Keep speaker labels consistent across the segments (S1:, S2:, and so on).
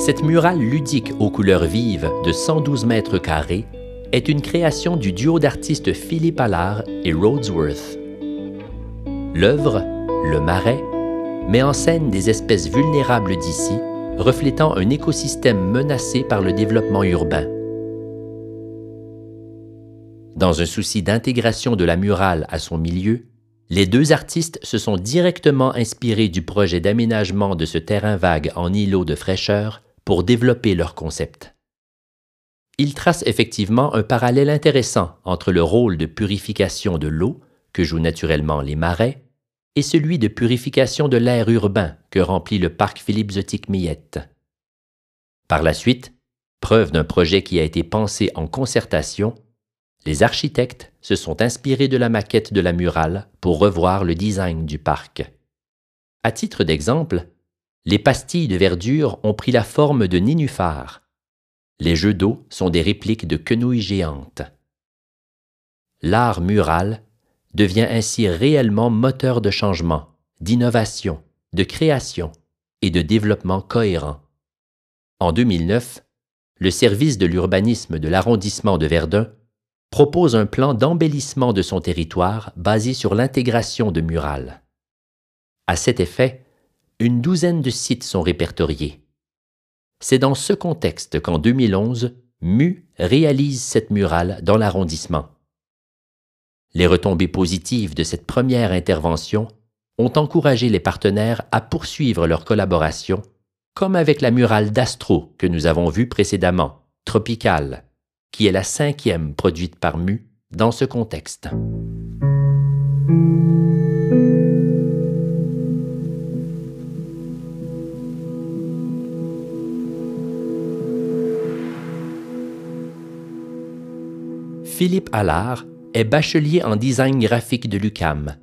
S1: Cette murale ludique aux couleurs vives de 112 mètres carrés est une création du duo d'artistes Philippe Allard et Rhodesworth. L'œuvre, Le Marais, met en scène des espèces vulnérables d'ici, reflétant un écosystème menacé par le développement urbain. Dans un souci d'intégration de la murale à son milieu, les deux artistes se sont directement inspirés du projet d'aménagement de ce terrain vague en îlot de fraîcheur pour développer leur concept. Ils tracent effectivement un parallèle intéressant entre le rôle de purification de l'eau, que jouent naturellement les marais, et celui de purification de l'air urbain que remplit le parc Philippe Zotique Millette. Par la suite, preuve d'un projet qui a été pensé en concertation, les architectes se sont inspirés de la maquette de la murale pour revoir le design du parc. À titre d'exemple, les pastilles de verdure ont pris la forme de nénuphars. Les jeux d'eau sont des répliques de quenouilles géantes. L'art mural devient ainsi réellement moteur de changement, d'innovation, de création et de développement cohérent. En 2009, le service de l'urbanisme de l'arrondissement de Verdun propose un plan d'embellissement de son territoire basé sur l'intégration de murales. À cet effet, une douzaine de sites sont répertoriés. C'est dans ce contexte qu'en 2011, MU réalise cette murale dans l'arrondissement. Les retombées positives de cette première intervention ont encouragé les partenaires à poursuivre leur collaboration, comme avec la murale d'Astro que nous avons vue précédemment, Tropicale, qui est la cinquième produite par Mu dans ce contexte. Philippe Allard est bachelier en design graphique de l'UCAM.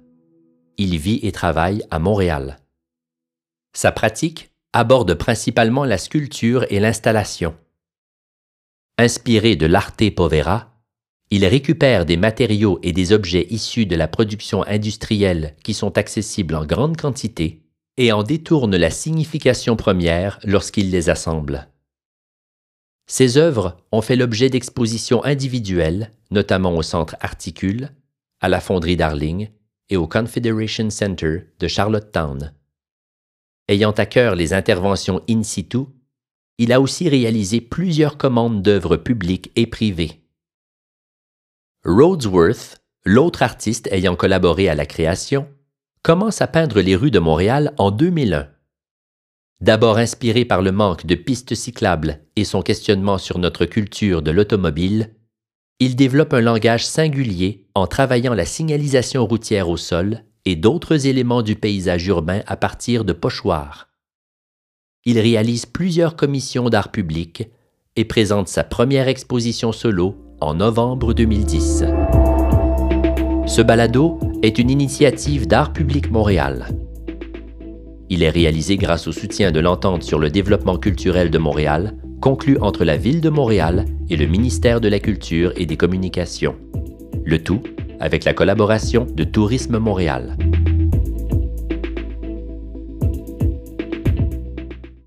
S1: Il vit et travaille à Montréal. Sa pratique aborde principalement la sculpture et l'installation. Inspiré de l'arte povera, il récupère des matériaux et des objets issus de la production industrielle qui sont accessibles en grande quantité et en détourne la signification première lorsqu'il les assemble. Ses œuvres ont fait l'objet d'expositions individuelles, notamment au Centre Articule, à la Fonderie Darling et au Confederation Center de Charlottetown. Ayant à cœur les interventions in situ, il a aussi réalisé plusieurs commandes d'œuvres publiques et privées. Rhodesworth, l'autre artiste ayant collaboré à la création, commence à peindre les rues de Montréal en 2001. D'abord inspiré par le manque de pistes cyclables et son questionnement sur notre culture de l'automobile, il développe un langage singulier en travaillant la signalisation routière au sol et d'autres éléments du paysage urbain à partir de pochoirs il réalise plusieurs commissions d'art public et présente sa première exposition solo en novembre 2010. Ce balado est une initiative d'Art public Montréal. Il est réalisé grâce au soutien de l'entente sur le développement culturel de Montréal, conclue entre la Ville de Montréal et le ministère de la Culture et des Communications. Le tout avec la collaboration de Tourisme Montréal.